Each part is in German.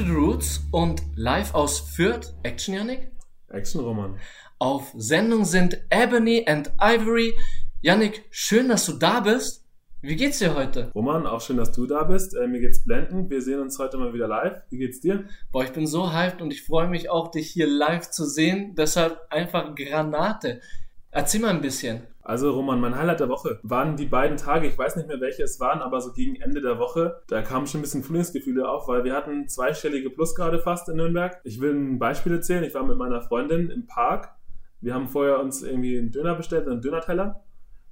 to the Roots und live aus Fürth. Action, Yannick? Action, Roman. Auf Sendung sind Ebony and Ivory. Yannick, schön, dass du da bist. Wie geht's dir heute? Roman, auch schön, dass du da bist. Äh, mir geht's blendend. Wir sehen uns heute mal wieder live. Wie geht's dir? Boah, ich bin so hyped und ich freue mich auch, dich hier live zu sehen. Deshalb einfach Granate. Erzähl mal ein bisschen. Also Roman, mein Highlight der Woche waren die beiden Tage, ich weiß nicht mehr welche es waren, aber so gegen Ende der Woche, da kamen schon ein bisschen Frühlingsgefühle auf, weil wir hatten zweistellige Plusgrade fast in Nürnberg. Ich will ein Beispiel erzählen, ich war mit meiner Freundin im Park, wir haben vorher uns irgendwie einen Döner bestellt, einen Dönerteller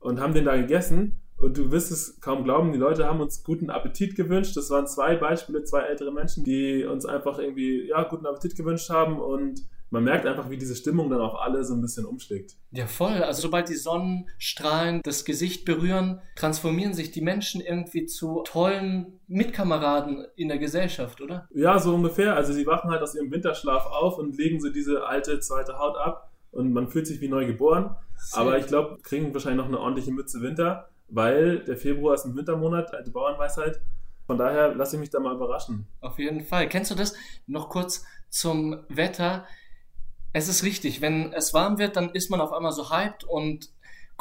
und haben den da gegessen. Und du wirst es kaum glauben, die Leute haben uns guten Appetit gewünscht. Das waren zwei Beispiele, zwei ältere Menschen, die uns einfach irgendwie, ja, guten Appetit gewünscht haben. Und man merkt einfach, wie diese Stimmung dann auf alle so ein bisschen umschlägt. Ja, voll. Also sobald die Sonnenstrahlen das Gesicht berühren, transformieren sich die Menschen irgendwie zu tollen Mitkameraden in der Gesellschaft, oder? Ja, so ungefähr. Also sie wachen halt aus ihrem Winterschlaf auf und legen so diese alte zweite Haut ab und man fühlt sich wie neu geboren. Sehr Aber ich glaube, kriegen wahrscheinlich noch eine ordentliche Mütze Winter, weil der Februar ist ein Wintermonat, alte Bauernweisheit. Von daher lasse ich mich da mal überraschen. Auf jeden Fall. Kennst du das? Noch kurz zum Wetter. Es ist richtig, wenn es warm wird, dann ist man auf einmal so hyped und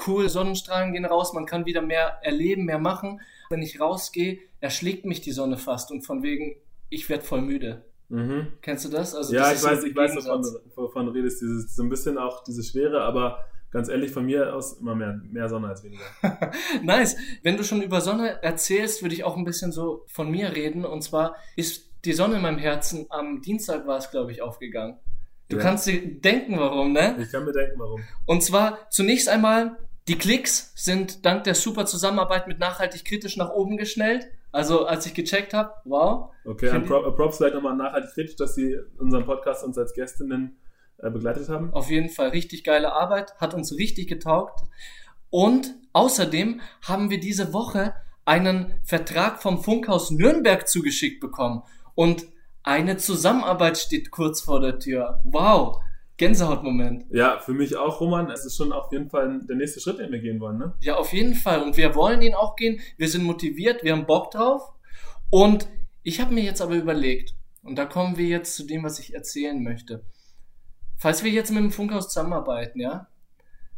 cool, Sonnenstrahlen gehen raus, man kann wieder mehr erleben, mehr machen. Wenn ich rausgehe, erschlägt mich die Sonne fast und von wegen, ich werde voll müde. Mhm. Kennst du das? Also ja, das ich weiß, ich weiß, wovon, wovon du redest. Dieses, so ein bisschen auch diese Schwere, aber ganz ehrlich, von mir aus immer mehr, mehr Sonne als weniger. nice. Wenn du schon über Sonne erzählst, würde ich auch ein bisschen so von mir reden. Und zwar ist die Sonne in meinem Herzen am Dienstag war es, glaube ich, aufgegangen. Du ja. kannst dir denken, warum, ne? Ich kann mir denken, warum. Und zwar zunächst einmal, die Klicks sind dank der super Zusammenarbeit mit nachhaltig kritisch nach oben geschnellt. Also als ich gecheckt habe, wow. Okay, an Pro Props vielleicht nochmal nachhaltig kritisch, dass sie unseren Podcast uns als Gästinnen äh, begleitet haben. Auf jeden Fall richtig geile Arbeit, hat uns richtig getaugt. Und außerdem haben wir diese Woche einen Vertrag vom Funkhaus Nürnberg zugeschickt bekommen. Und eine Zusammenarbeit steht kurz vor der Tür. Wow. Gänsehautmoment. Ja, für mich auch, Roman. Es ist schon auf jeden Fall der nächste Schritt, den wir gehen wollen, ne? Ja, auf jeden Fall. Und wir wollen ihn auch gehen. Wir sind motiviert, wir haben Bock drauf. Und ich habe mir jetzt aber überlegt, und da kommen wir jetzt zu dem, was ich erzählen möchte. Falls wir jetzt mit dem Funkhaus zusammenarbeiten, ja,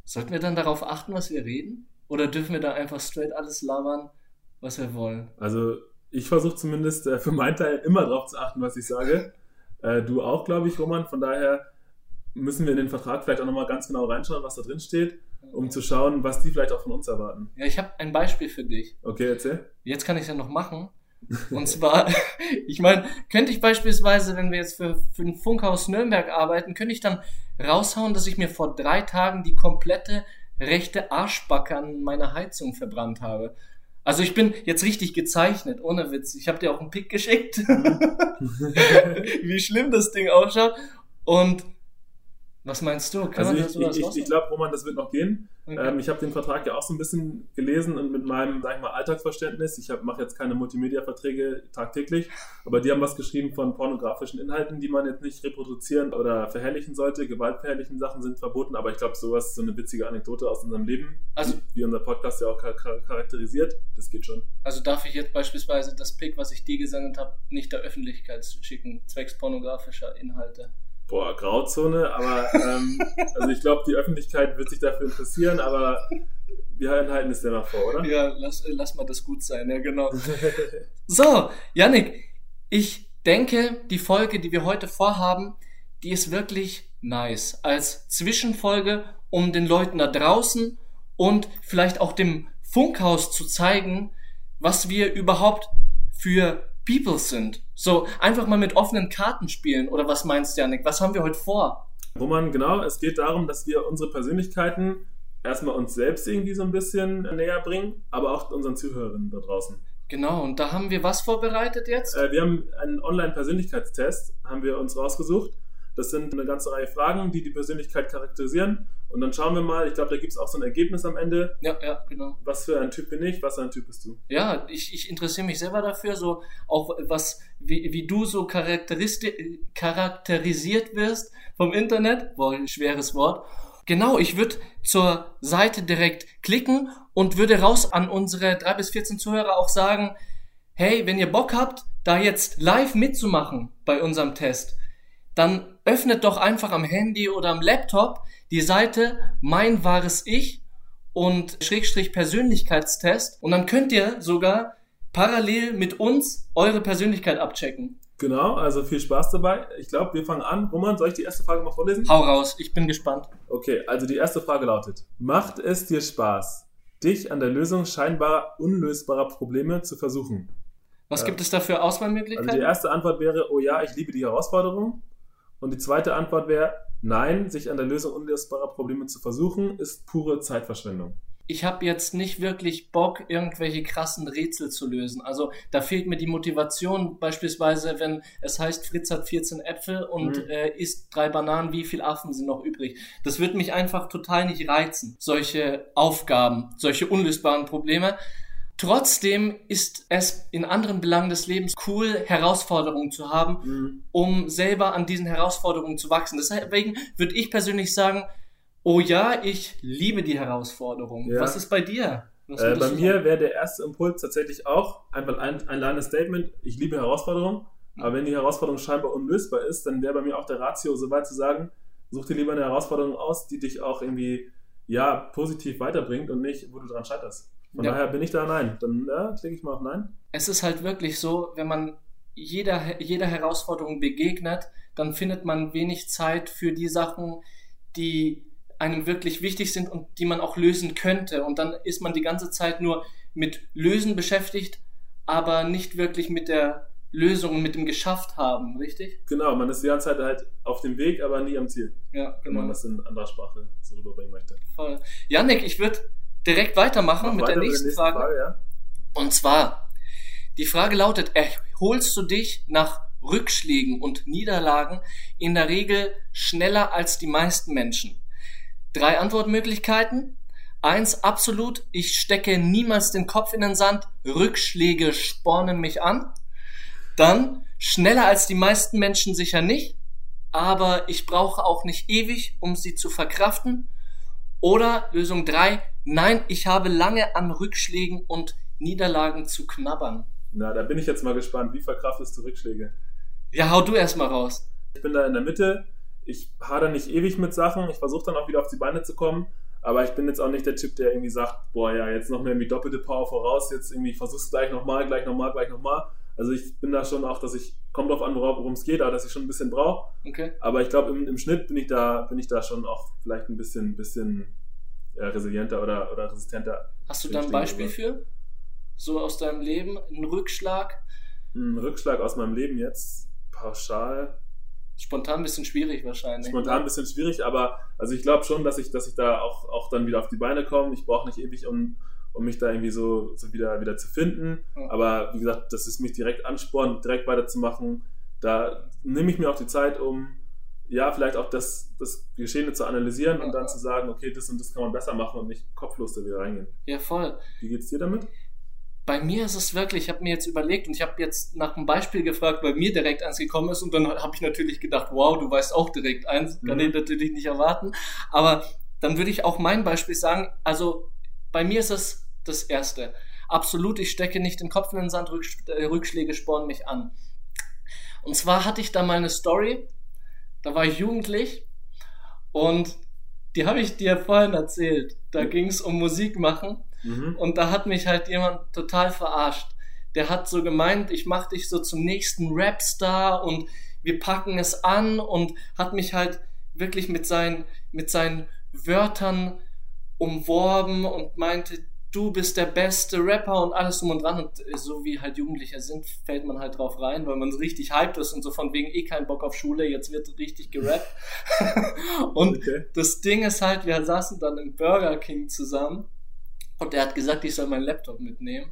sollten wir dann darauf achten, was wir reden? Oder dürfen wir da einfach straight alles labern, was wir wollen? Also ich versuche zumindest äh, für meinen Teil immer darauf zu achten, was ich sage. Äh, du auch, glaube ich, Roman. Von daher müssen wir in den Vertrag vielleicht auch nochmal ganz genau reinschauen, was da drin steht, um zu schauen, was die vielleicht auch von uns erwarten. Ja, ich habe ein Beispiel für dich. Okay, erzähl. Jetzt kann ich es ja noch machen. Und zwar, ich meine, könnte ich beispielsweise, wenn wir jetzt für, für ein Funkhaus Nürnberg arbeiten, könnte ich dann raushauen, dass ich mir vor drei Tagen die komplette rechte Arschbacke an meiner Heizung verbrannt habe. Also ich bin jetzt richtig gezeichnet, ohne Witz. Ich habe dir auch einen Pick geschickt, wie schlimm das Ding ausschaut. Und was meinst du? Kann also ich, ich, ich, ich glaube, Roman, das wird noch gehen. Okay. Ähm, ich habe den Vertrag ja auch so ein bisschen gelesen und mit meinem, sag ich mal, Alltagsverständnis. Ich mache jetzt keine Multimedia-Verträge tagtäglich, aber die haben was geschrieben von pornografischen Inhalten, die man jetzt nicht reproduzieren oder verherrlichen sollte. Gewaltverherrlichen Sachen sind verboten, aber ich glaube, sowas ist so eine witzige Anekdote aus unserem Leben, also, wie unser Podcast ja auch charakterisiert. Das geht schon. Also darf ich jetzt beispielsweise das Pick, was ich dir gesendet habe, nicht der Öffentlichkeit schicken, zwecks pornografischer Inhalte? Boah, Grauzone, aber ähm, also ich glaube, die Öffentlichkeit wird sich dafür interessieren, aber wir halten es dennoch vor, oder? Ja, lass, lass mal das gut sein, ja genau. so, Yannick, ich denke, die Folge, die wir heute vorhaben, die ist wirklich nice. Als Zwischenfolge, um den Leuten da draußen und vielleicht auch dem Funkhaus zu zeigen, was wir überhaupt für People sind. So, einfach mal mit offenen Karten spielen. Oder was meinst du, Janik? Was haben wir heute vor? Roman, genau, es geht darum, dass wir unsere Persönlichkeiten erstmal uns selbst irgendwie so ein bisschen näher bringen, aber auch unseren Zuhörerinnen da draußen. Genau, und da haben wir was vorbereitet jetzt? Äh, wir haben einen Online-Persönlichkeitstest, haben wir uns rausgesucht. Das sind eine ganze Reihe Fragen, die die Persönlichkeit charakterisieren. Und dann schauen wir mal, ich glaube, da gibt es auch so ein Ergebnis am Ende. Ja, ja, genau. Was für ein Typ bin ich, was für ein Typ bist du? Ja, ich, ich interessiere mich selber dafür, so auch was, wie, wie du so charakterisiert wirst vom Internet. Boah, schweres Wort. Genau, ich würde zur Seite direkt klicken und würde raus an unsere drei bis 14 Zuhörer auch sagen, hey, wenn ihr Bock habt, da jetzt live mitzumachen bei unserem Test, dann öffnet doch einfach am Handy oder am Laptop die Seite Mein wahres Ich und Schrägstrich Persönlichkeitstest und dann könnt ihr sogar parallel mit uns eure Persönlichkeit abchecken. Genau, also viel Spaß dabei. Ich glaube, wir fangen an. Roman, soll ich die erste Frage mal vorlesen? Hau raus, ich bin gespannt. Okay, also die erste Frage lautet: Macht es dir Spaß, dich an der Lösung scheinbar unlösbarer Probleme zu versuchen? Was gibt es da für Auswahlmöglichkeiten? Also die erste Antwort wäre: Oh ja, ich liebe die Herausforderung. Und die zweite Antwort wäre: Nein, sich an der Lösung unlösbarer Probleme zu versuchen, ist pure Zeitverschwendung ich habe jetzt nicht wirklich Bock, irgendwelche krassen Rätsel zu lösen. Also da fehlt mir die Motivation, beispielsweise, wenn es heißt, Fritz hat 14 Äpfel und mhm. äh, isst drei Bananen, wie viel Affen sind noch übrig? Das wird mich einfach total nicht reizen, solche Aufgaben, solche unlösbaren Probleme. Trotzdem ist es in anderen Belangen des Lebens cool, Herausforderungen zu haben, mhm. um selber an diesen Herausforderungen zu wachsen. Deswegen würde ich persönlich sagen, Oh ja, ich liebe die Herausforderung. Ja. Was ist bei dir? Äh, bei mir wäre der erste Impuls tatsächlich auch einfach ein, ein kleines Statement. Ich liebe Herausforderungen, mhm. aber wenn die Herausforderung scheinbar unlösbar ist, dann wäre bei mir auch der Ratio so weit zu sagen, such dir lieber eine Herausforderung aus, die dich auch irgendwie ja, positiv weiterbringt und nicht, wo du dran scheiterst. Von ja. daher bin ich da nein. Dann ja, klicke ich mal auf nein. Es ist halt wirklich so, wenn man jeder, jeder Herausforderung begegnet, dann findet man wenig Zeit für die Sachen, die einem wirklich wichtig sind und die man auch lösen könnte. Und dann ist man die ganze Zeit nur mit Lösen beschäftigt, aber nicht wirklich mit der Lösung, mit dem Geschafft haben, richtig? Genau, man ist die ganze Zeit halt auf dem Weg, aber nie am Ziel. Ja, genau. Wenn man das in anderer Sprache so rüberbringen möchte. Voll. Janik, ich würde direkt weitermachen Mach mit weiter der nächsten, nächsten Frage. Frage ja. Und zwar, die Frage lautet, erholst du dich nach Rückschlägen und Niederlagen in der Regel schneller als die meisten Menschen? Drei Antwortmöglichkeiten. Eins, absolut, ich stecke niemals den Kopf in den Sand, Rückschläge spornen mich an. Dann, schneller als die meisten Menschen sicher nicht, aber ich brauche auch nicht ewig, um sie zu verkraften. Oder Lösung drei, nein, ich habe lange an Rückschlägen und Niederlagen zu knabbern. Na, da bin ich jetzt mal gespannt. Wie verkraftest du Rückschläge? Ja, hau du erst mal raus. Ich bin da in der Mitte ich hader nicht ewig mit Sachen, ich versuche dann auch wieder auf die Beine zu kommen, aber ich bin jetzt auch nicht der Typ, der irgendwie sagt, boah, ja, jetzt noch mehr wie doppelte Power voraus, jetzt irgendwie versuch's gleich nochmal, gleich nochmal, gleich nochmal. Also ich bin da schon auch, dass ich, kommt drauf an, worum es geht, aber dass ich schon ein bisschen brauche. Okay. Aber ich glaube, im, im, Schnitt bin ich da, bin ich da schon auch vielleicht ein bisschen, bisschen ja, resilienter oder, oder resistenter. Hast du da ein Beispiel für? So aus deinem Leben? Ein Rückschlag? Ein Rückschlag aus meinem Leben jetzt pauschal Spontan ein bisschen schwierig wahrscheinlich. Spontan ein bisschen schwierig, aber also ich glaube schon, dass ich, dass ich da auch, auch dann wieder auf die Beine komme. Ich brauche nicht ewig, um, um mich da irgendwie so, so wieder, wieder zu finden. Ja. Aber wie gesagt, das ist mich direkt anspornt, direkt weiterzumachen. Da nehme ich mir auch die Zeit, um ja, vielleicht auch das, das Geschehene zu analysieren und dann zu sagen, okay, das und das kann man besser machen und nicht kopflos da wieder reingehen. Ja, voll. Wie geht's dir damit? bei mir ist es wirklich, ich habe mir jetzt überlegt und ich habe jetzt nach einem Beispiel gefragt, weil mir direkt eins gekommen ist und dann habe ich natürlich gedacht, wow, du weißt auch direkt eins, kann mhm. ich natürlich nicht erwarten. Aber dann würde ich auch mein Beispiel sagen, also bei mir ist es das Erste. Absolut, ich stecke nicht den Kopf in den Sand, äh, Rückschläge spornen mich an. Und zwar hatte ich da mal eine Story, da war ich jugendlich und die habe ich dir vorhin erzählt. Da ging es um Musik machen Mhm. Und da hat mich halt jemand total verarscht. Der hat so gemeint, ich mach dich so zum nächsten Rapstar und wir packen es an und hat mich halt wirklich mit seinen, mit seinen Wörtern umworben und meinte, du bist der beste Rapper und alles drum und dran. Und so wie halt Jugendliche sind, fällt man halt drauf rein, weil man richtig hyped ist und so von wegen eh keinen Bock auf Schule, jetzt wird richtig gerappt. und okay. das Ding ist halt, wir saßen dann im Burger King zusammen und er hat gesagt, ich soll meinen Laptop mitnehmen.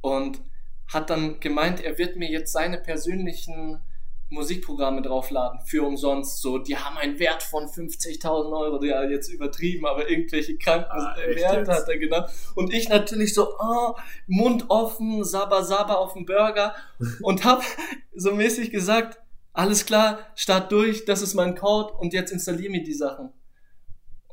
Und hat dann gemeint, er wird mir jetzt seine persönlichen Musikprogramme draufladen für umsonst. So, die haben einen Wert von 50.000 Euro, ja jetzt übertrieben, aber irgendwelche kranken ah, Werte hat er genannt. Und ich natürlich so, oh, Mund offen, Saba Saba auf dem Burger und hab so mäßig gesagt, alles klar, start durch, das ist mein Code und jetzt installier mir die Sachen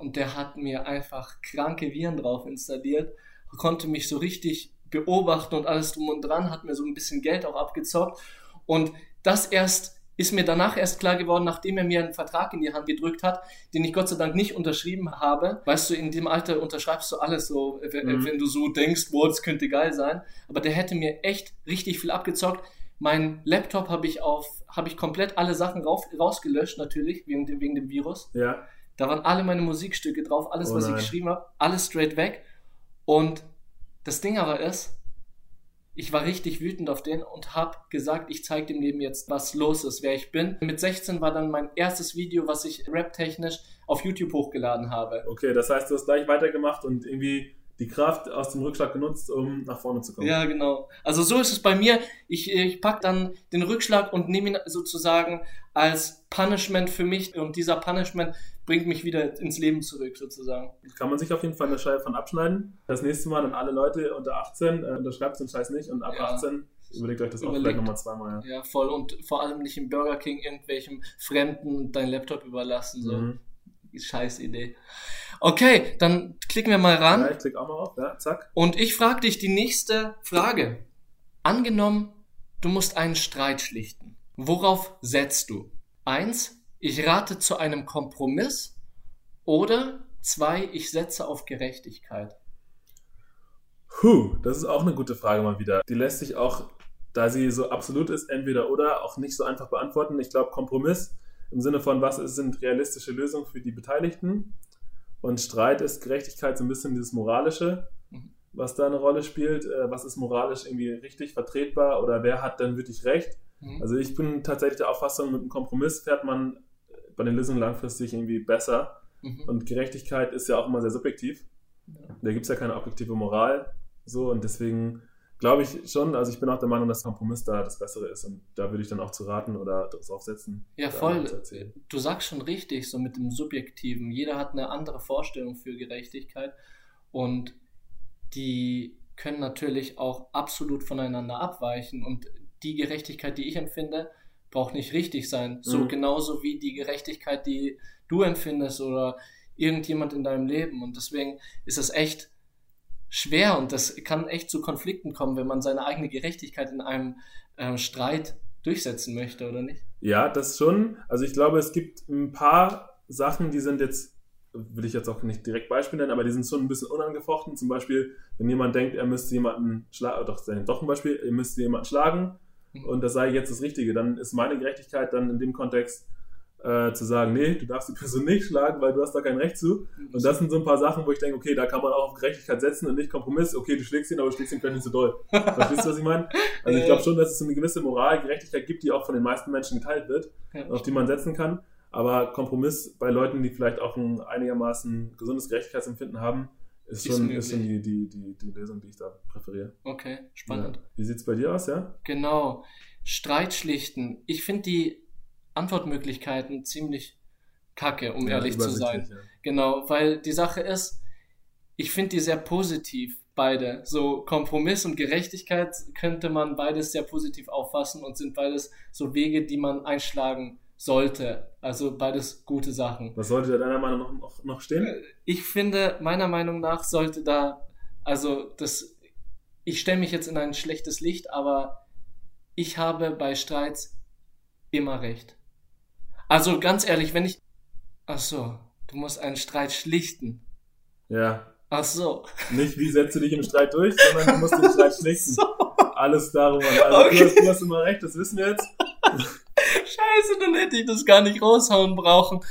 und der hat mir einfach kranke Viren drauf installiert, konnte mich so richtig beobachten und alles drum und dran, hat mir so ein bisschen Geld auch abgezockt. Und das erst ist mir danach erst klar geworden, nachdem er mir einen Vertrag in die Hand gedrückt hat, den ich Gott sei Dank nicht unterschrieben habe. Weißt du, in dem Alter unterschreibst du alles so, mhm. wenn du so denkst, boah, das könnte geil sein. Aber der hätte mir echt richtig viel abgezockt. Mein Laptop habe ich auf, habe ich komplett alle Sachen rauf, rausgelöscht, natürlich, wegen, dem, wegen dem Virus. Ja. Da waren alle meine Musikstücke drauf, alles, oh was ich geschrieben habe, alles straight weg. Und das Ding aber ist, ich war richtig wütend auf den und habe gesagt, ich zeige dem Leben jetzt, was los ist, wer ich bin. Mit 16 war dann mein erstes Video, was ich rap-technisch auf YouTube hochgeladen habe. Okay, das heißt, du hast gleich weitergemacht und irgendwie die Kraft aus dem Rückschlag genutzt, um nach vorne zu kommen. Ja, genau. Also so ist es bei mir. Ich, ich packe dann den Rückschlag und nehme ihn sozusagen als Punishment für mich und dieser Punishment bringt mich wieder ins Leben zurück sozusagen. Kann man sich auf jeden Fall eine Scheibe von abschneiden. Das nächste Mal an alle Leute unter 18, äh, unterschreibt den Scheiß nicht und ab ja. 18 überlegt euch das Überlegt. auch vielleicht nochmal zweimal. Ja. ja. voll und vor allem nicht im Burger King irgendwelchem Fremden dein Laptop überlassen. So. Mhm. Scheiß Idee. Okay, dann klicken wir mal ran. Ja, ich klick auch mal auf, ja, zack. Und ich frage dich die nächste Frage. Angenommen, du musst einen Streit schlichten. Worauf setzt du? Eins, ich rate zu einem Kompromiss. Oder zwei, ich setze auf Gerechtigkeit. Puh, das ist auch eine gute Frage mal wieder. Die lässt sich auch, da sie so absolut ist, entweder oder auch nicht so einfach beantworten. Ich glaube, Kompromiss im Sinne von, was sind realistische Lösungen für die Beteiligten. Und Streit ist Gerechtigkeit so ein bisschen dieses Moralische, mhm. was da eine Rolle spielt. Äh, was ist moralisch irgendwie richtig vertretbar oder wer hat dann wirklich recht? Mhm. Also ich bin tatsächlich der Auffassung, mit einem Kompromiss fährt man bei den Lösungen langfristig irgendwie besser. Mhm. Und Gerechtigkeit ist ja auch immer sehr subjektiv. Ja. Da gibt es ja keine objektive Moral. So, und deswegen glaube ich schon, also ich bin auch der Meinung, dass Kompromiss da das Bessere ist und da würde ich dann auch zu raten oder drauf setzen. Ja, voll. Du sagst schon richtig, so mit dem Subjektiven. Jeder hat eine andere Vorstellung für Gerechtigkeit und die können natürlich auch absolut voneinander abweichen und die Gerechtigkeit, die ich empfinde, braucht nicht richtig sein. So mhm. genauso wie die Gerechtigkeit, die du empfindest oder irgendjemand in deinem Leben. Und deswegen ist es echt schwer und das kann echt zu Konflikten kommen, wenn man seine eigene Gerechtigkeit in einem äh, Streit durchsetzen möchte, oder nicht? Ja, das schon. Also ich glaube, es gibt ein paar Sachen, die sind jetzt, will ich jetzt auch nicht direkt Beispiel nennen, aber die sind schon ein bisschen unangefochten. Zum Beispiel, wenn jemand denkt, er müsste jemanden schlagen, doch, doch ein Beispiel, er müsste jemanden schlagen mhm. und das sei jetzt das Richtige, dann ist meine Gerechtigkeit dann in dem Kontext, äh, zu sagen, nee, du darfst die Person nicht schlagen, weil du hast da kein Recht zu. Und das sind so ein paar Sachen, wo ich denke, okay, da kann man auch auf Gerechtigkeit setzen und nicht Kompromiss. Okay, du schlägst ihn, aber du schlägst ihn vielleicht nicht so doll. Verstehst du, was ich meine? Also ich glaube schon, dass es eine gewisse Moral, Gerechtigkeit gibt, die auch von den meisten Menschen geteilt wird, auf die man setzen kann. Aber Kompromiss bei Leuten, die vielleicht auch ein einigermaßen gesundes Gerechtigkeitsempfinden haben, ist schon, ist schon die, die, die, die Lösung, die ich da präferiere. Okay, spannend. Ja. Wie sieht es bei dir aus, ja? Genau. Streit schlichten. Ich finde die Antwortmöglichkeiten ziemlich kacke, um ja, ehrlich zu sein. Ja. Genau, weil die Sache ist, ich finde die sehr positiv, beide. So Kompromiss und Gerechtigkeit könnte man beides sehr positiv auffassen und sind beides so Wege, die man einschlagen sollte. Also beides gute Sachen. Was sollte da deiner Meinung nach noch, stehen? Äh, ich finde, meiner Meinung nach sollte da, also das, ich stelle mich jetzt in ein schlechtes Licht, aber ich habe bei Streits immer recht. Also ganz ehrlich, wenn ich. Ach so, du musst einen Streit schlichten. Ja. Ach so. Nicht wie setze dich im Streit durch, sondern du musst den Streit schlichten. So. Alles darum. Also okay. du, hast, du hast immer recht, das wissen wir jetzt. Scheiße, dann hätte ich das gar nicht raushauen brauchen.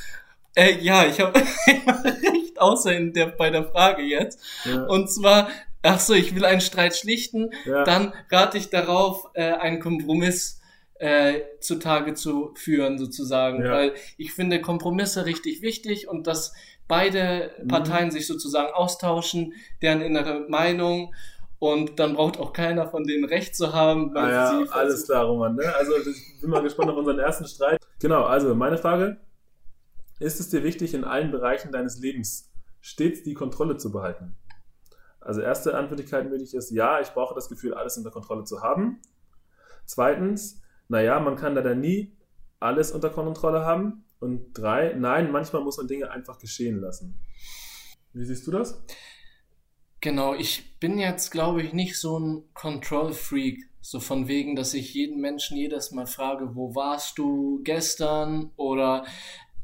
Äh, ja, ich habe recht, außer in der, bei der Frage jetzt. Ja. Und zwar, ach so, ich will einen Streit schlichten, ja. dann rate ich darauf, äh, einen Kompromiss äh, zutage zu führen, sozusagen. Ja. Weil ich finde Kompromisse richtig wichtig und dass beide mhm. Parteien sich sozusagen austauschen, deren innere Meinung und dann braucht auch keiner von denen Recht zu haben. Weil ah ja, alles klar, Roman. Ne? Also ich bin mal gespannt auf unseren ersten Streit. Genau, also meine Frage. Ist es dir wichtig, in allen Bereichen deines Lebens stets die Kontrolle zu behalten? Also erste Antwortlichkeit möglich ist, ja, ich brauche das Gefühl, alles unter Kontrolle zu haben. Zweitens, naja, man kann leider nie alles unter Kontrolle haben. Und drei, nein, manchmal muss man Dinge einfach geschehen lassen. Wie siehst du das? Genau, ich bin jetzt, glaube ich, nicht so ein Control-Freak. So von wegen, dass ich jeden Menschen jedes Mal frage, wo warst du gestern? Oder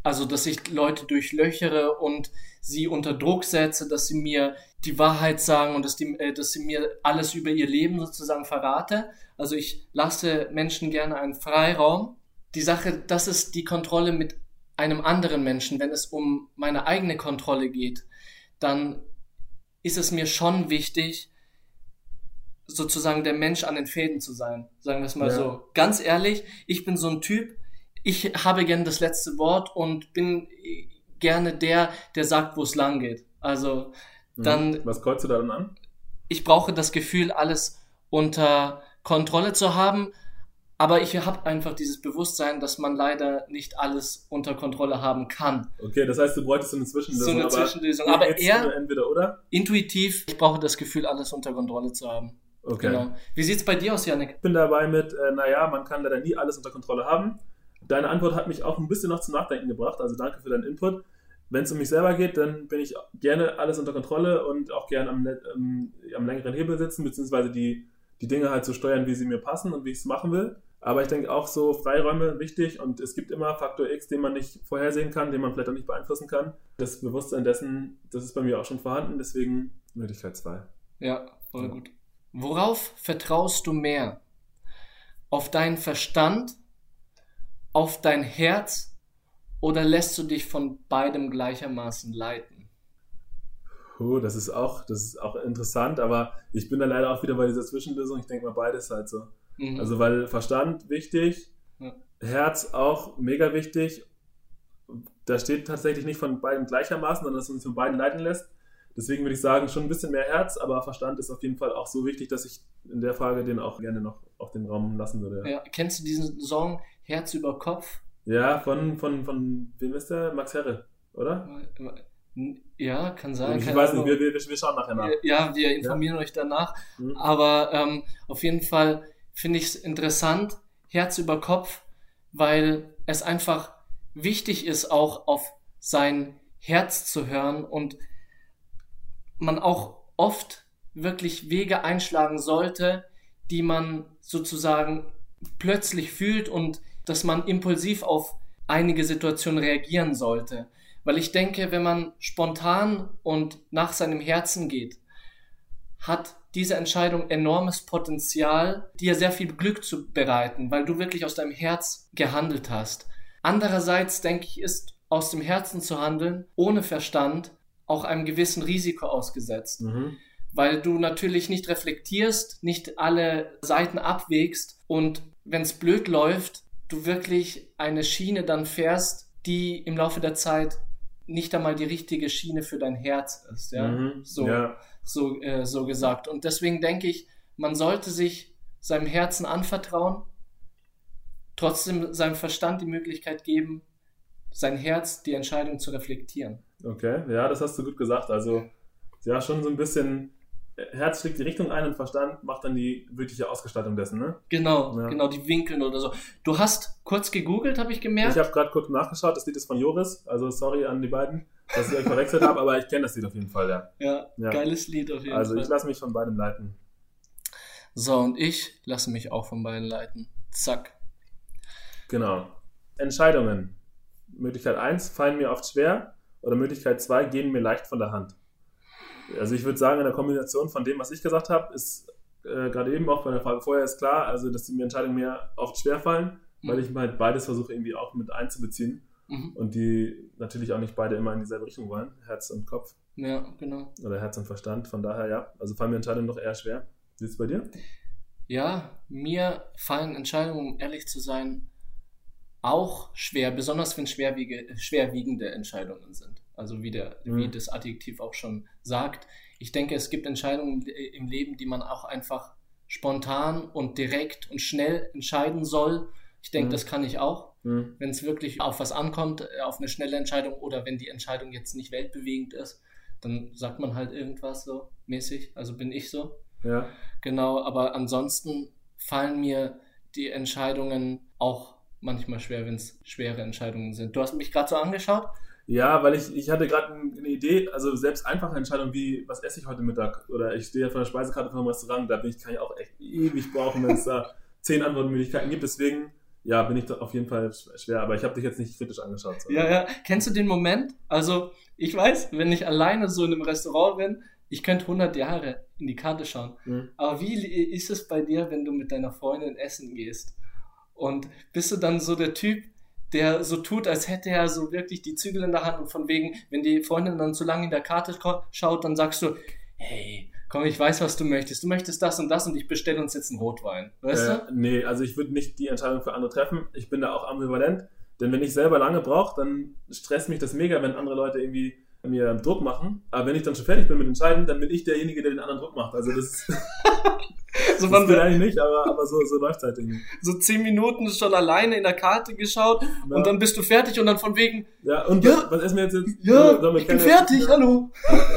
also, dass ich Leute durchlöchere und sie unter Druck setze, dass sie mir die Wahrheit sagen und dass, die, äh, dass sie mir alles über ihr Leben sozusagen verrate. Also ich lasse Menschen gerne einen Freiraum. Die Sache, das ist die Kontrolle mit einem anderen Menschen. Wenn es um meine eigene Kontrolle geht, dann ist es mir schon wichtig, sozusagen der Mensch an den Fäden zu sein. Sagen wir es mal ja. so. Ganz ehrlich, ich bin so ein Typ, ich habe gerne das letzte Wort und bin gerne der, der sagt, wo es lang geht. Also mhm. dann. Was kreuzt du da dann an? Ich brauche das Gefühl, alles unter Kontrolle zu haben, aber ich habe einfach dieses Bewusstsein, dass man leider nicht alles unter Kontrolle haben kann. Okay, das heißt, du bräuchtest eine Zwischenlösung. So eine Zwischenlösung. Aber, aber eher entweder oder? Intuitiv, ich brauche das Gefühl, alles unter Kontrolle zu haben. Okay. Genau. Wie sieht es bei dir aus, Janik? Ich bin dabei mit, äh, naja, man kann leider nie alles unter Kontrolle haben. Deine Antwort hat mich auch ein bisschen noch zum Nachdenken gebracht, also danke für deinen Input. Wenn es um mich selber geht, dann bin ich gerne alles unter Kontrolle und auch gerne am, ähm, am längeren Hebel sitzen, beziehungsweise die, die Dinge halt so steuern, wie sie mir passen und wie ich es machen will. Aber ich denke auch so Freiräume wichtig und es gibt immer Faktor X, den man nicht vorhersehen kann, den man vielleicht auch nicht beeinflussen kann. Das Bewusstsein dessen, das ist bei mir auch schon vorhanden, deswegen Möglichkeit 2. Ja, voll ja. gut. Worauf vertraust du mehr? Auf deinen Verstand, auf dein Herz oder lässt du dich von beidem gleichermaßen leiten? Oh, das ist auch, das ist auch interessant, aber ich bin da leider auch wieder bei dieser Zwischenlösung. Ich denke mal, beides halt so. Mhm. Also, weil Verstand wichtig, ja. Herz auch mega wichtig. Da steht tatsächlich nicht von beiden gleichermaßen, sondern dass man sich von beiden leiten lässt. Deswegen würde ich sagen, schon ein bisschen mehr Herz, aber Verstand ist auf jeden Fall auch so wichtig, dass ich in der Frage den auch gerne noch auf den Raum lassen würde. Ja, kennst du diesen Song Herz über Kopf? Ja, von, von, von wem ist der? Max Herre, oder? Ja, kann sein. Ich weiß nicht, wir, wir, wir schauen nachher nach. Ja, wir informieren ja. euch danach. Mhm. Aber ähm, auf jeden Fall finde ich es interessant, Herz über Kopf, weil es einfach wichtig ist, auch auf sein Herz zu hören und man auch oft wirklich Wege einschlagen sollte, die man sozusagen plötzlich fühlt und dass man impulsiv auf einige Situationen reagieren sollte. Weil ich denke, wenn man spontan und nach seinem Herzen geht, hat diese Entscheidung enormes Potenzial, dir sehr viel Glück zu bereiten, weil du wirklich aus deinem Herz gehandelt hast. Andererseits denke ich, ist aus dem Herzen zu handeln, ohne Verstand, auch einem gewissen Risiko ausgesetzt. Mhm. Weil du natürlich nicht reflektierst, nicht alle Seiten abwägst und wenn es blöd läuft, du wirklich eine Schiene dann fährst, die im Laufe der Zeit nicht einmal die richtige Schiene für dein Herz ist. Ja? Mhm. So. Ja so, äh, so gesagt. Und deswegen denke ich, man sollte sich seinem Herzen anvertrauen, trotzdem seinem Verstand die Möglichkeit geben, sein Herz, die Entscheidung zu reflektieren. Okay, ja, das hast du gut gesagt. Also, ja, schon so ein bisschen Herz schlägt die Richtung ein und Verstand macht dann die wirkliche Ausgestaltung dessen, ne? Genau, ja. genau, die Winkeln oder so. Du hast kurz gegoogelt, habe ich gemerkt. Ich habe gerade kurz nachgeschaut, das Lied ist von Joris, also sorry an die beiden dass ich euch verwechselt habe, aber ich kenne das Lied auf jeden Fall, ja. Ja, ja. geiles Lied auf jeden also, Fall. Also ich lasse mich von beidem leiten. So, und ich lasse mich auch von beiden leiten. Zack. Genau. Entscheidungen. Möglichkeit 1 fallen mir oft schwer oder Möglichkeit 2 gehen mir leicht von der Hand. Also ich würde sagen, in der Kombination von dem, was ich gesagt habe, ist äh, gerade eben auch bei der Frage vorher ist klar, also dass die mir Entscheidungen mir oft schwer fallen, mhm. weil ich halt beides versuche irgendwie auch mit einzubeziehen. Mhm. Und die natürlich auch nicht beide immer in dieselbe Richtung wollen, Herz und Kopf. Ja, genau. Oder Herz und Verstand. Von daher, ja. Also fallen mir Entscheidungen noch eher schwer. Wie ist es bei dir? Ja, mir fallen Entscheidungen, um ehrlich zu sein, auch schwer, besonders wenn schwerwiege, schwerwiegende Entscheidungen sind. Also wie, der, mhm. wie das Adjektiv auch schon sagt. Ich denke, es gibt Entscheidungen im Leben, die man auch einfach spontan und direkt und schnell entscheiden soll. Ich denke, mhm. das kann ich auch. Mhm. Wenn es wirklich auf was ankommt, äh, auf eine schnelle Entscheidung oder wenn die Entscheidung jetzt nicht weltbewegend ist, dann sagt man halt irgendwas so mäßig. Also bin ich so. Ja. Genau, aber ansonsten fallen mir die Entscheidungen auch manchmal schwer, wenn es schwere Entscheidungen sind. Du hast mich gerade so angeschaut. Ja, weil ich, ich hatte gerade eine Idee, also selbst einfache Entscheidungen wie, was esse ich heute Mittag? Oder ich stehe vor der Speisekarte vom Restaurant, da bin ich, kann ich auch echt ewig brauchen, wenn es da zehn Antwortmöglichkeiten gibt. Deswegen, ja, bin ich da auf jeden Fall schwer. Aber ich habe dich jetzt nicht kritisch angeschaut. So. Ja, ja. Kennst du den Moment? Also, ich weiß, wenn ich alleine so in einem Restaurant bin, ich könnte 100 Jahre in die Karte schauen. Mhm. Aber wie ist es bei dir, wenn du mit deiner Freundin essen gehst? Und bist du dann so der Typ, der so tut, als hätte er so wirklich die Zügel in der Hand und von wegen, wenn die Freundin dann zu lange in der Karte schaut, dann sagst du, hey, komm, ich weiß, was du möchtest. Du möchtest das und das und ich bestelle uns jetzt einen Rotwein. Weißt äh, du? Nee, also ich würde nicht die Entscheidung für andere treffen. Ich bin da auch ambivalent. Denn wenn ich selber lange brauche, dann stresst mich das mega, wenn andere Leute irgendwie mir Druck machen. Aber wenn ich dann schon fertig bin mit Entscheiden, dann bin ich derjenige, der den anderen Druck macht. Also das, so das geht eigentlich nicht, aber, aber so, so läuft es halt irgendwie. So zehn Minuten schon alleine in der Karte geschaut ja. und dann bist du fertig und dann von wegen. Ja, und ja, was, was essen wir jetzt? jetzt? Ja, so, ich bin fertig, jetzt, hallo.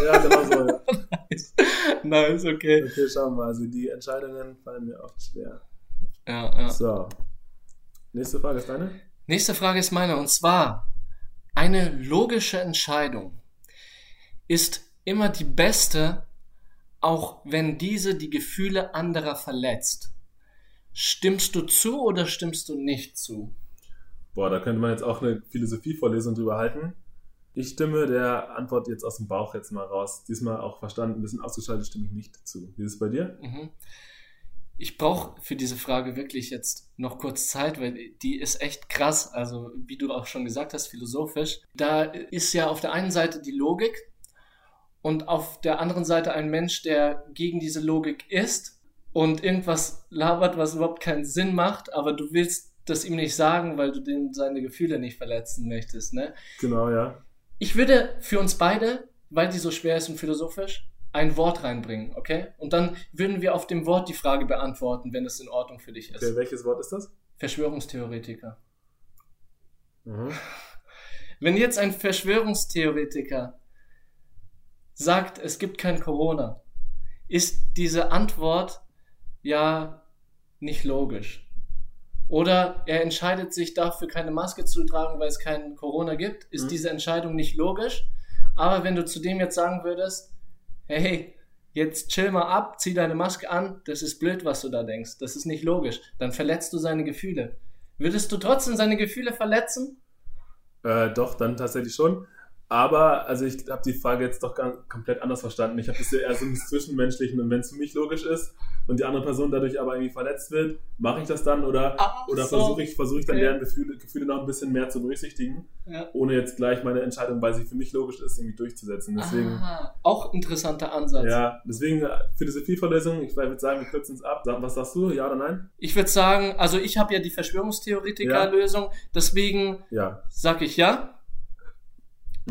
Ja, genau so. Ja. nice. nice, okay. Okay, schauen wir mal. Also die Entscheidungen fallen mir oft schwer. Ja, ja. So. Nächste Frage ist deine? Nächste Frage ist meine und zwar eine logische Entscheidung ist immer die beste, auch wenn diese die Gefühle anderer verletzt. Stimmst du zu oder stimmst du nicht zu? Boah, da könnte man jetzt auch eine Philosophievorlesung drüber halten. Ich stimme der Antwort jetzt aus dem Bauch jetzt mal raus. Diesmal auch verstanden, ein bisschen ausgeschaltet stimme ich nicht zu. Wie ist es bei dir? Mhm. Ich brauche für diese Frage wirklich jetzt noch kurz Zeit, weil die ist echt krass. Also, wie du auch schon gesagt hast, philosophisch. Da ist ja auf der einen Seite die Logik, und auf der anderen Seite ein Mensch, der gegen diese Logik ist und irgendwas labert, was überhaupt keinen Sinn macht, aber du willst das ihm nicht sagen, weil du den seine Gefühle nicht verletzen möchtest, ne? Genau, ja. Ich würde für uns beide, weil die so schwer ist und philosophisch, ein Wort reinbringen, okay? Und dann würden wir auf dem Wort die Frage beantworten, wenn es in Ordnung für dich ist. Okay, welches Wort ist das? Verschwörungstheoretiker. Mhm. Wenn jetzt ein Verschwörungstheoretiker sagt, es gibt kein Corona, ist diese Antwort ja nicht logisch. Oder er entscheidet sich dafür, keine Maske zu tragen, weil es kein Corona gibt, ist mhm. diese Entscheidung nicht logisch. Aber wenn du zu dem jetzt sagen würdest, hey, jetzt chill mal ab, zieh deine Maske an, das ist blöd, was du da denkst, das ist nicht logisch, dann verletzt du seine Gefühle. Würdest du trotzdem seine Gefühle verletzen? Äh, doch, dann tatsächlich schon. Aber, also ich habe die Frage jetzt doch ganz, komplett anders verstanden. Ich habe das ja eher so im Zwischenmenschlichen und wenn es für mich logisch ist und die andere Person dadurch aber irgendwie verletzt wird, mache ich das dann oder, oder so. versuche ich, versuch ich dann okay. deren Gefühle, Gefühle noch ein bisschen mehr zu berücksichtigen, ja. ohne jetzt gleich meine Entscheidung, weil sie für mich logisch ist, irgendwie durchzusetzen. Deswegen, Aha, auch interessanter Ansatz. Ja, deswegen äh, Philosophieverlesung, ich würde sagen, wir kürzen es ab. Was sagst du, ja oder nein? Ich würde sagen, also ich habe ja die Verschwörungstheoretiker-Lösung, deswegen ja. sage ich ja.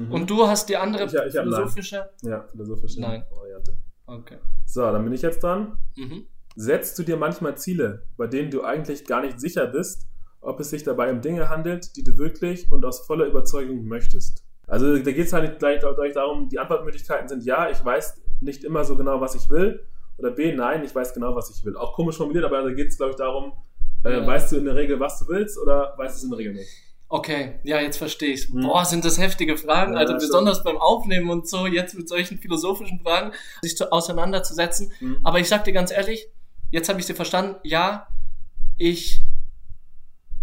Mhm. Und du hast die andere ich, ich philosophische? Nein. Ja, philosophische nein. Variante. Okay. So, dann bin ich jetzt dran. Mhm. Setzt du dir manchmal Ziele, bei denen du eigentlich gar nicht sicher bist, ob es sich dabei um Dinge handelt, die du wirklich und aus voller Überzeugung möchtest? Also da geht es halt gleich, gleich darum, die Antwortmöglichkeiten sind ja, ich weiß nicht immer so genau, was ich will. Oder B, nein, ich weiß genau, was ich will. Auch komisch formuliert, aber da geht es, glaube ich, darum, äh, ja. weißt du in der Regel, was du willst oder weißt du es in der Regel nicht? Okay, ja, jetzt verstehe ich. Hm. Boah, sind das heftige Fragen, ja, Alter. Besonders beim Aufnehmen und so, jetzt mit solchen philosophischen Fragen, sich zu, auseinanderzusetzen. Hm. Aber ich sag dir ganz ehrlich, jetzt habe ich sie verstanden. Ja, ich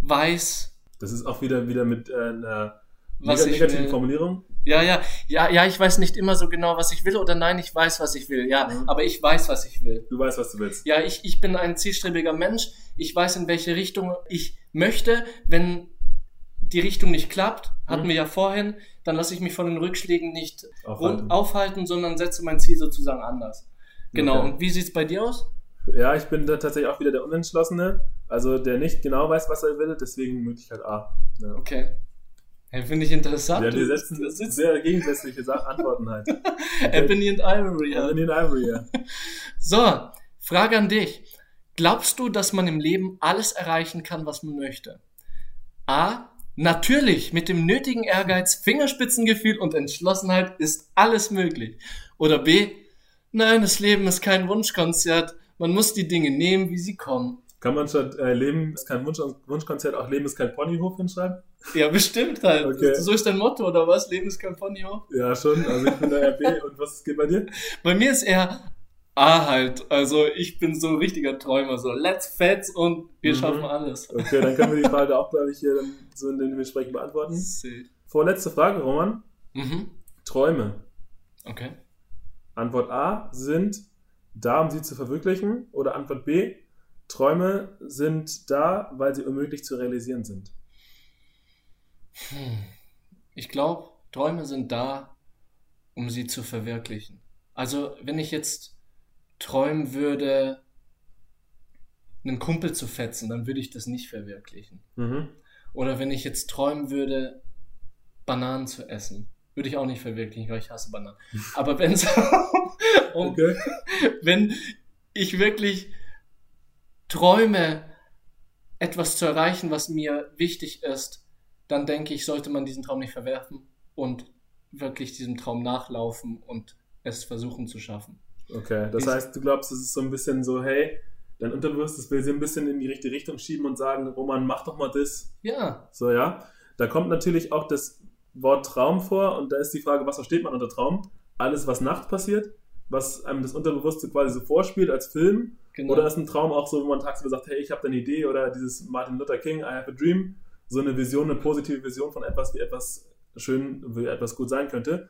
weiß. Das ist auch wieder, wieder mit äh, einer was negativen will. Formulierung. Ja, ja, ja, ja, ich weiß nicht immer so genau, was ich will oder nein, ich weiß, was ich will. Ja, mhm. aber ich weiß, was ich will. Du weißt, was du willst. Ja, ich, ich bin ein zielstrebiger Mensch. Ich weiß, in welche Richtung ich möchte. Wenn die Richtung nicht klappt, hatten mhm. wir ja vorhin, dann lasse ich mich von den Rückschlägen nicht aufhalten, aufhalten sondern setze mein Ziel sozusagen anders. Genau. Okay. Und wie sieht es bei dir aus? Ja, ich bin da tatsächlich auch wieder der Unentschlossene, also der nicht genau weiß, was er will, deswegen Möglichkeit A. Ja. Okay. Hey, Finde ich interessant. Ja, die setzen sehr gegensätzliche Antworten halt. Okay. Ebony and Ivory. Ja. Ebony and Ivory, ja. so, Frage an dich. Glaubst du, dass man im Leben alles erreichen kann, was man möchte? A. Natürlich, mit dem nötigen Ehrgeiz, Fingerspitzengefühl und Entschlossenheit ist alles möglich. Oder B, nein, das Leben ist kein Wunschkonzert, man muss die Dinge nehmen, wie sie kommen. Kann man statt äh, Leben ist kein Wunsch, Wunschkonzert auch Leben ist kein Ponyhof hinschreiben? Ja, bestimmt halt. Okay. So ist dein Motto, oder was? Leben ist kein Ponyhof? Ja, schon. Also ich bin der RB. Und was geht bei dir? Bei mir ist eher A halt. Also ich bin so ein richtiger Träumer. So, let's fetz und wir Mhm. schaffen alles. Okay, dann können wir die Frage auch, glaube ich, hier dann so dementsprechend beantworten. Safe. Vorletzte Frage, Roman. Mhm. Träume. Okay. Antwort A sind da, um sie zu verwirklichen. Oder Antwort B, Träume sind da, weil sie unmöglich zu realisieren sind. Hm. Ich glaube, Träume sind da, um sie zu verwirklichen. Also, wenn ich jetzt träumen würde, einen Kumpel zu fetzen, dann würde ich das nicht verwirklichen. Mhm. Oder wenn ich jetzt träumen würde, Bananen zu essen, würde ich auch nicht verwirklichen, weil ich hasse Bananen. Aber wenn es um, Okay. wenn ich wirklich träume, etwas zu erreichen, was mir wichtig ist, dann denke ich, sollte man diesen Traum nicht verwerfen und wirklich diesem Traum nachlaufen und es versuchen zu schaffen. Okay, das Ist- heißt, du glaubst, es ist so ein bisschen so, hey, dein Unterbewusstes will sie ein bisschen in die richtige Richtung schieben und sagen, Roman, mach doch mal das. Ja, So, ja. Da kommt natürlich auch das Wort Traum vor und da ist die Frage, was versteht man unter Traum? Alles, was nachts passiert, was einem das Unterbewusste quasi so vorspielt als Film. genau. Oder ist ein Traum auch so, wo man tagsüber sagt, hey, ich habe da eine Idee oder dieses Martin Luther King, I have a dream, so eine Vision, eine positive Vision von etwas, wie etwas schön, wie etwas gut sein könnte.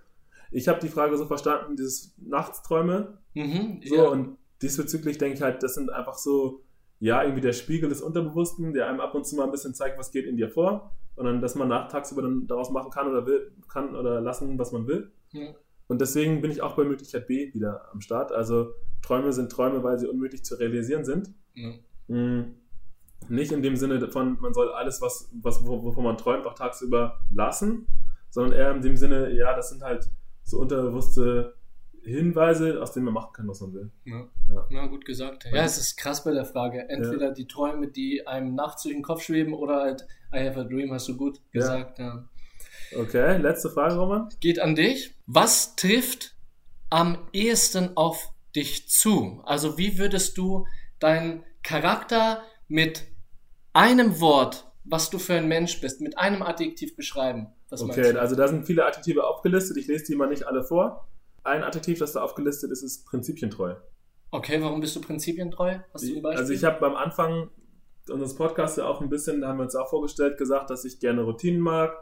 Ich habe die Frage so verstanden, dieses Nachtsträume, mhm, so, ja. und diesbezüglich denke ich halt, das sind einfach so, ja, irgendwie der Spiegel des Unterbewussten, der einem ab und zu mal ein bisschen zeigt, was geht in dir vor. Und dann, dass man nach, tagsüber dann daraus machen kann oder will, kann oder lassen, was man will. Ja. Und deswegen bin ich auch bei Möglichkeit B wieder am Start. Also Träume sind Träume, weil sie unmöglich zu realisieren sind. Ja. Mm, Nicht in dem Sinne davon, man soll alles, was, was, wo- wovon man träumt, auch tagsüber lassen, sondern eher in dem Sinne, ja, das sind halt so unterbewusste Hinweise, aus denen man machen kann, was man will. Ja. Ja. ja, gut gesagt. Ja, es ist krass bei der Frage. Entweder die Träume, die einem nachts durch den Kopf schweben, oder halt I have a dream, hast du gut Ja. gesagt. Ja. Okay, letzte Frage, Roman. Geht an dich. Was trifft am ehesten auf dich zu? Also wie würdest du deinen Charakter mit einem Wort, was du für ein Mensch bist, mit einem Adjektiv beschreiben? Was Okay, also da sind viele Adjektive aufgelistet. Ich lese die mal nicht alle vor. Ein Adjektiv, das da aufgelistet ist, ist prinzipientreu. Okay, warum bist du prinzipientreu? Hast du ein Beispiel? Also ich habe beim Anfang unseres Podcasts ja auch ein bisschen, da haben wir uns auch vorgestellt, gesagt, dass ich gerne Routinen mag,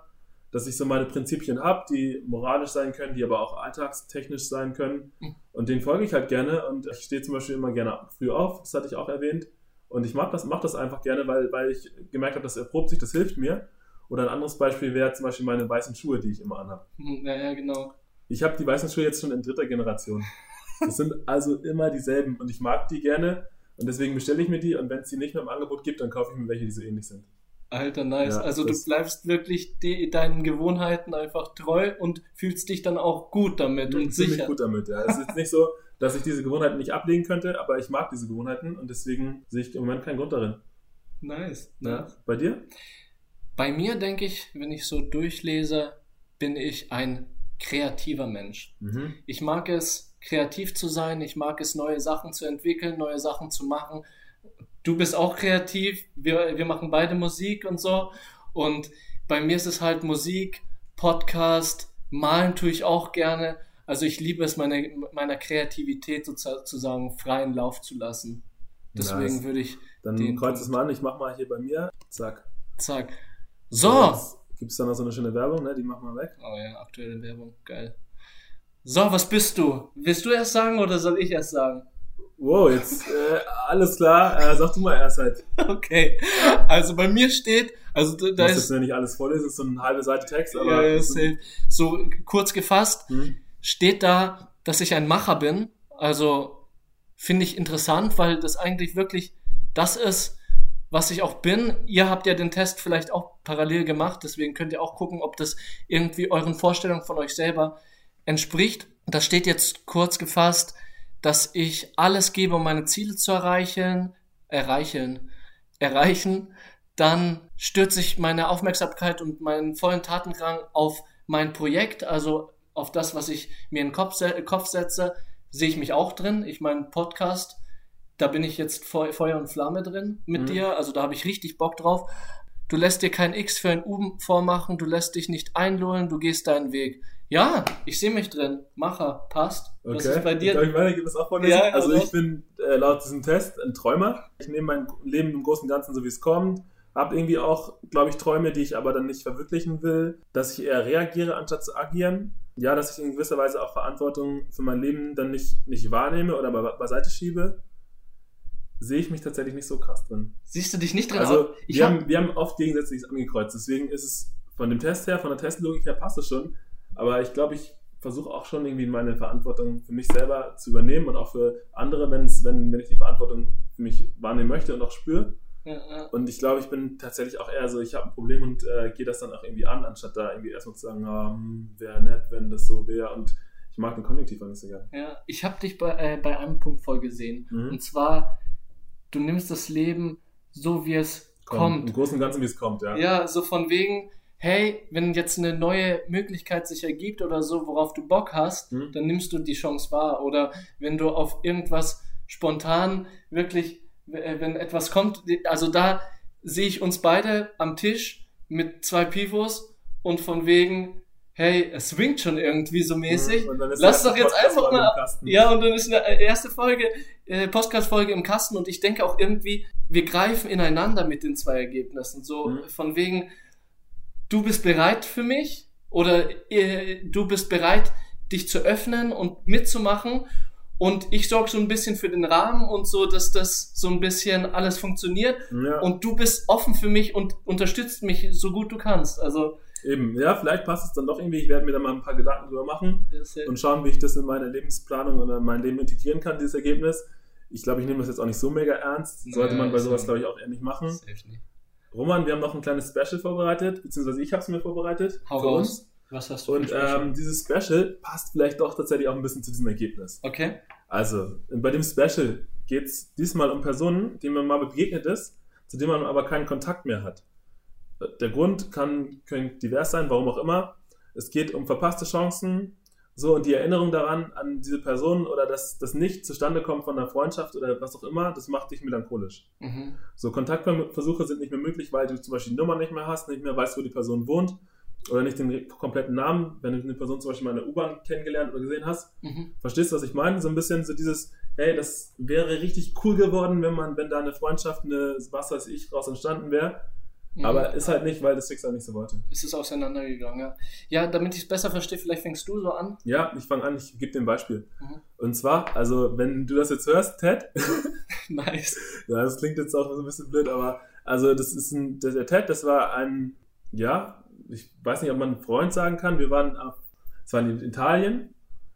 dass ich so meine Prinzipien habe, die moralisch sein können, die aber auch alltagstechnisch sein können. Mhm. Und denen folge ich halt gerne. Und ich stehe zum Beispiel immer gerne früh auf, das hatte ich auch erwähnt. Und ich mag das, mache das einfach gerne, weil, weil ich gemerkt habe, das erprobt sich, das hilft mir. Oder ein anderes Beispiel wäre zum Beispiel meine weißen Schuhe, die ich immer anhabe. Hm, Ja, ja, genau. Ich habe die weißen Schuhe jetzt schon in dritter Generation. Das sind also immer dieselben und ich mag die gerne und deswegen bestelle ich mir die und wenn es die nicht mehr im Angebot gibt, dann kaufe ich mir welche, die so ähnlich sind. Alter, nice. Ja, also du bleibst wirklich die, deinen Gewohnheiten einfach treu und fühlst dich dann auch gut damit und sicher. gut damit. Ja. Es ist nicht so, dass ich diese Gewohnheiten nicht ablegen könnte, aber ich mag diese Gewohnheiten und deswegen sehe ich im Moment keinen Grund darin. Nice. Ja. nice. Bei dir? Bei mir denke ich, wenn ich so durchlese, bin ich ein kreativer Mensch. Mhm. Ich mag es, kreativ zu sein. Ich mag es, neue Sachen zu entwickeln, neue Sachen zu machen. Du bist auch kreativ. Wir, wir machen beide Musik und so. Und bei mir ist es halt Musik, Podcast, malen tue ich auch gerne. Also ich liebe es, meine, meiner Kreativität sozusagen freien Lauf zu lassen. Deswegen Nice. würde ich, Dann kreuz es mal an, ich mach mal hier bei mir. Zack. zack. So. Gibt es da noch so eine schöne Werbung, ne? Die machen wir weg. Oh ja, aktuelle Werbung, geil. So, was bist du? Willst du erst sagen oder soll ich erst sagen? Wow, jetzt äh, alles klar. Äh, sag du mal erst halt. Okay, also bei mir steht, also da, da jetzt ist ja nicht alles vorlesen, ist so eine halbe Seite Text, aber. ja, ja, safe. so kurz gefasst, Hm? steht da, dass ich ein Macher bin. Also finde ich interessant, weil das eigentlich wirklich das ist, was ich auch bin. Ihr habt ja den Test vielleicht auch parallel gemacht, deswegen könnt ihr auch gucken, ob das irgendwie euren Vorstellungen von euch selber entspricht. Da steht jetzt kurz gefasst, dass ich alles gebe, um meine Ziele zu erreichen, erreichen, erreichen. Dann stürze ich meine Aufmerksamkeit und meinen vollen Tatendrang auf mein Projekt, also auf das, was ich mir in den Kopf, Kopf setze, sehe ich mich auch drin. Ich meine, Podcast da bin ich jetzt Feu Feuer und Flamme drin mit Mhm. dir, also da habe ich richtig Bock drauf. Du lässt dir kein X für ein U vormachen, du lässt dich nicht einlullen, du gehst deinen Weg. Ja, ich sehe mich drin. Macher, passt. Okay. Was ist bei dir? Ich weitergeben, was auch vorlesen? Ja, also also- ich bin äh, laut diesem Test ein Träumer. Ich nehme mein Leben im Großen und Ganzen so, wie es kommt. Hab irgendwie auch, glaube ich, Träume, die ich aber dann nicht verwirklichen will. Dass ich eher reagiere, anstatt zu agieren. Ja, dass ich in gewisser Weise auch Verantwortung für mein Leben dann nicht, nicht wahrnehme oder be beiseite schiebe. Sehe ich mich tatsächlich nicht so krass drin. Siehst du dich nicht drin? Also, wir, hab, haben, wir haben oft Gegensätzliches angekreuzt. Deswegen ist es von dem Test her, von der Testlogik her passt es schon. Aber ich glaube, ich versuche auch schon irgendwie meine Verantwortung für mich selber zu übernehmen und auch für andere, wenn's, wenn, wenn ich die Verantwortung für mich wahrnehmen möchte und auch spüre. ja, ja. Und ich glaube, ich bin tatsächlich auch eher so, ich habe ein Problem und äh, gehe das dann auch irgendwie an, anstatt da irgendwie erstmal zu sagen, ähm, wäre nett, wenn das so wäre. Und ich mag den Konjunktiv nicht so gerne. Ja, ich habe dich bei, äh, bei einem Punkt voll gesehen. Mhm. Und zwar, du nimmst das Leben so, wie es kommt. Im Großen und Ganzen, wie es kommt, ja. Ja, so von wegen, hey, wenn jetzt eine neue Möglichkeit sich ergibt oder so, worauf du Bock hast, Mhm. dann nimmst du die Chance wahr. Oder wenn du auf irgendwas spontan wirklich, äh, wenn etwas kommt, also da sehe ich uns beide am Tisch mit zwei Pivos und von wegen, hey, es swingt schon irgendwie so mäßig. Ist Lass doch jetzt Podcast einfach mal. Ja, und dann ist eine erste Folge, äh, Podcast-Folge im Kasten und ich denke auch irgendwie, wir greifen ineinander mit den zwei Ergebnissen. So Mhm. von wegen, du bist bereit für mich oder äh, du bist bereit, dich zu öffnen und mitzumachen. Und ich sorge so ein bisschen für den Rahmen und so, dass das so ein bisschen alles funktioniert. Ja. Und du bist offen für mich und unterstützt mich so gut du kannst. Also, Eben, ja, vielleicht passt es dann doch irgendwie. Ich werde mir da mal ein paar Gedanken drüber machen ja- und schauen, wie ich das in meine Lebensplanung oder mein Leben integrieren kann, dieses Ergebnis. Ich glaube, ich nehme das jetzt auch nicht so mega ernst. Sollte Nee, man bei sowas, ja- glaube ich, auch eher nicht machen. nicht. Roman, wir haben noch ein kleines Special vorbereitet, beziehungsweise ich habe es mir vorbereitet Hau für raus. uns. Was hast du Und ähm, dieses Special passt vielleicht doch tatsächlich auch ein bisschen zu diesem Ergebnis. Okay. Also, bei dem Special geht es diesmal um Personen, denen man mal begegnet ist, zu denen man aber keinen Kontakt mehr hat. Der Grund kann, kann divers sein, warum auch immer. Es geht um verpasste Chancen, so und die Erinnerung daran, an diese Person oder dass das nicht zustande kommt von einer Freundschaft oder was auch immer, das macht dich melancholisch. Mhm. So Kontaktversuche sind nicht mehr möglich, weil du zum Beispiel die Nummer nicht mehr hast, nicht mehr weißt, wo die Person wohnt oder nicht den kompletten Namen, wenn du eine Person zum Beispiel mal in der U-Bahn kennengelernt oder gesehen hast. Mhm. Verstehst du, was ich meine? So ein bisschen so dieses, hey, das wäre richtig cool geworden, wenn man, wenn da eine Freundschaft, eine, was weiß ich, raus entstanden wäre. Mhm. Aber ist halt nicht, weil das Schicksal nicht so wollte. ist es auseinandergegangen, ja. Ja, damit ich es besser verstehe, vielleicht fängst du so an. Ja, ich fange an, ich gebe dir ein Beispiel. Mhm. Und zwar, also, wenn du das jetzt hörst, Ted, nice. ja, das klingt jetzt auch so ein bisschen blöd, aber, also, das ist ein, der, Ted, das war ein, ja, ich weiß nicht, ob man Freund sagen kann, wir waren es war in Italien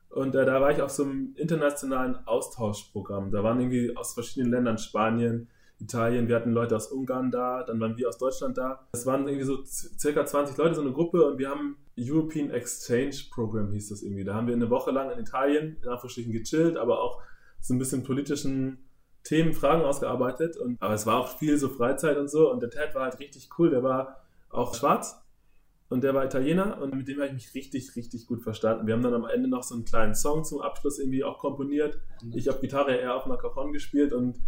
und äh, da war ich auf so einem internationalen Austauschprogramm. Da waren irgendwie aus verschiedenen Ländern, Spanien, Italien, wir hatten Leute aus Ungarn da, dann waren wir aus Deutschland da. Es waren irgendwie so circa 20 Leute, so eine Gruppe und wir haben European Exchange Program hieß das irgendwie. Da haben wir eine Woche lang in Italien in Anführungsstrichen gechillt, aber auch so ein bisschen politischen Themen, Fragen ausgearbeitet. Und, aber es war auch viel so Freizeit und so und der Ted war halt richtig cool, der war auch schwarz und der war Italiener und mit dem habe ich mich richtig, richtig gut verstanden. Wir haben dann am Ende noch so einen kleinen Song zum Abschluss irgendwie auch komponiert. Ich auf Gitarre, er auf einer Cajon gespielt und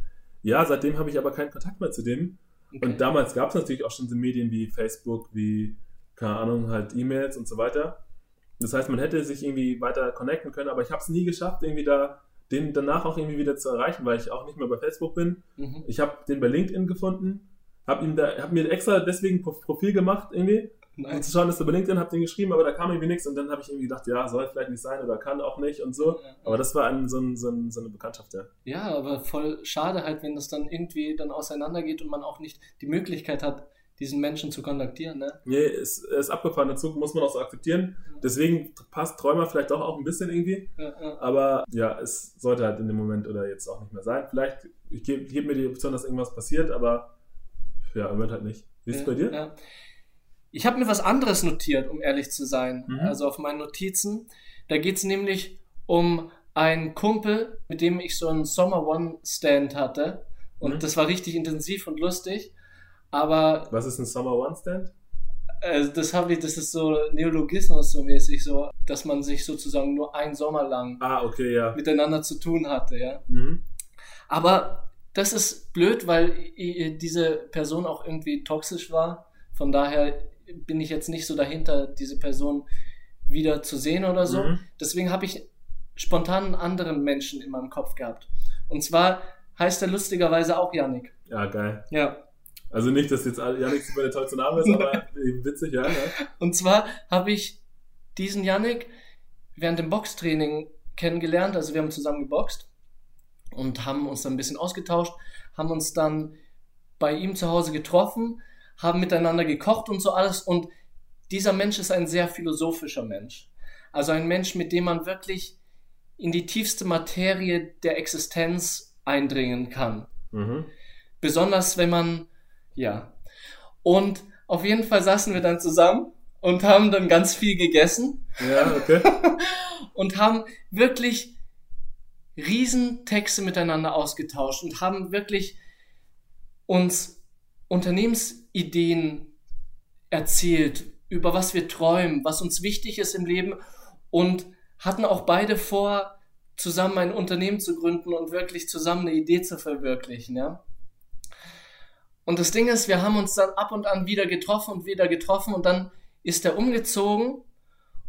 ja, seitdem habe ich aber keinen Kontakt mehr zu dem. Okay. Und damals gab es natürlich auch schon so Medien wie Facebook, wie, keine Ahnung, halt E-Mails und so weiter. Das heißt, man hätte sich irgendwie weiter connecten können, aber ich habe es nie geschafft, irgendwie da den danach auch irgendwie wieder zu erreichen, weil ich auch nicht mehr bei Facebook bin. Mhm. Ich habe den bei LinkedIn gefunden, habe ihm da, habe mir extra deswegen Profil gemacht irgendwie, Nice. zu schauen, dass er bei LinkedIn, habe den geschrieben, aber da kam irgendwie nichts und dann habe ich irgendwie gedacht, ja, soll vielleicht nicht sein oder kann auch nicht und so. Aber das war ein, so, ein, so, ein, so eine Bekanntschaft, ja. Ja, aber voll schade halt, wenn das dann irgendwie dann auseinandergeht und man auch nicht die Möglichkeit hat, diesen Menschen zu kontaktieren, ne? Nee, ist, ist abgefahren, dazu muss man auch so akzeptieren. Deswegen passt Träumer vielleicht auch, auch ein bisschen irgendwie. Ja, ja. Aber ja, es sollte halt in dem Moment oder jetzt auch nicht mehr sein. Vielleicht, ich gebe geb mir die Option, dass irgendwas passiert, aber ja, im Moment halt nicht. Wie ist es bei dir? Ja. Ich habe mir was anderes notiert, um ehrlich zu sein. Mhm. Also auf meinen Notizen. Da geht es nämlich um einen Kumpel, mit dem ich so einen Summer One Stand hatte. Und Mhm. das war richtig intensiv und lustig. Aber Was ist ein Summer One Stand? äh, das habe ich, das ist so Neologismus so mäßig, so, dass man sich sozusagen nur einen Sommer lang Ah, okay, ja. miteinander zu tun hatte, ja. Mhm. Aber das ist blöd, weil diese Person auch irgendwie toxisch war. Von daher bin ich jetzt nicht so dahinter, diese Person wieder zu sehen oder so. Mhm. Deswegen habe ich spontan einen anderen Menschen in meinem Kopf gehabt. Und zwar heißt er lustigerweise auch Yannick. Ja, geil. Ja. Also nicht, dass jetzt Yannick super der tollste Name ist, aber witzig, ja. Ne? Und zwar habe ich diesen Yannick während dem Boxtraining kennengelernt. Also wir haben zusammen geboxt und haben uns dann ein bisschen ausgetauscht, haben uns dann bei ihm zu Hause getroffen, haben miteinander gekocht und so alles. Und dieser Mensch ist ein sehr philosophischer Mensch. Also ein Mensch, mit dem man wirklich in die tiefste Materie der Existenz eindringen kann. Mhm. Besonders wenn man, ja. Und auf jeden Fall saßen wir dann zusammen und haben dann ganz viel gegessen. Ja, okay. und haben wirklich Riesentexte miteinander ausgetauscht und haben wirklich uns Unternehmensideen erzählt, über was wir träumen, was uns wichtig ist im Leben und hatten auch beide vor, zusammen ein Unternehmen zu gründen und wirklich zusammen eine Idee zu verwirklichen, ja. Und das Ding ist, wir haben uns dann ab und an wieder getroffen und wieder getroffen und dann ist er umgezogen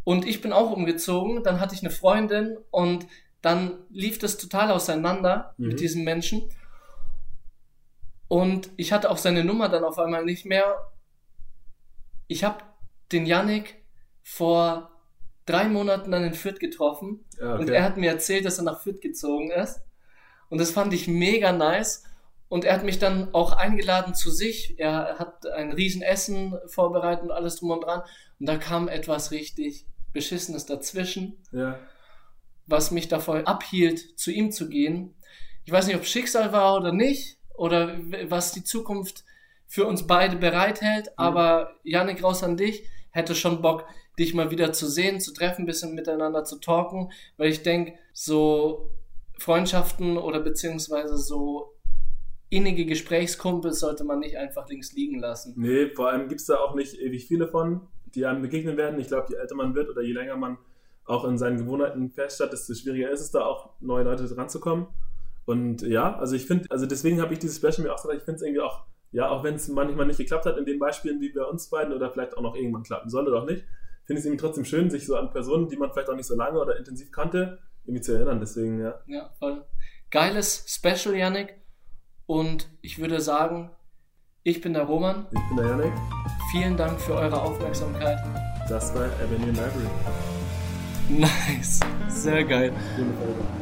und ich bin auch umgezogen. Dann hatte ich eine Freundin und dann lief das total auseinander mhm. mit diesem Menschen. Und ich hatte auch seine Nummer dann auf einmal nicht mehr. Ich habe den Yannick vor drei Monaten dann in Fürth getroffen ja, okay. und er hat mir erzählt, dass er nach Fürth gezogen ist. Und das fand ich mega nice. Und er hat mich dann auch eingeladen zu sich. Er hat ein Riesenessen vorbereitet und alles drum und dran. Und da kam etwas richtig Beschissenes dazwischen. Ja was mich davon abhielt, zu ihm zu gehen. Ich weiß nicht, ob Schicksal war oder nicht, oder was die Zukunft für uns beide bereithält, mhm. aber Janik, raus an dich, hätte schon Bock, dich mal wieder zu sehen, zu treffen, ein bisschen miteinander zu talken, weil ich denke, so Freundschaften oder beziehungsweise so innige Gesprächskumpels sollte man nicht einfach links liegen lassen. Nee, vor allem gibt es da auch nicht ewig viele von, die einem begegnen werden. Ich glaube, je älter man wird oder je länger man auch in seinen Gewohnheiten feststatt, desto schwieriger ist es da auch, neue Leute dran zu kommen. Und ja, also ich finde, also deswegen habe ich dieses Special mir auch gesagt, ich finde es irgendwie auch, ja, auch wenn es manchmal nicht geklappt hat in den Beispielen wie bei uns beiden oder vielleicht auch noch irgendwann klappen soll oder auch nicht, finde ich es irgendwie trotzdem schön, sich so an Personen, die man vielleicht auch nicht so lange oder intensiv kannte, irgendwie zu erinnern. Deswegen, ja. Ja, voll. Geiles Special, Yannick. Und ich würde sagen, ich bin der Roman. Ich bin der Yannick. Vielen Dank für eure Aufmerksamkeit. Das war Avenue Library. Nice. Sehr geil. Wundervoll.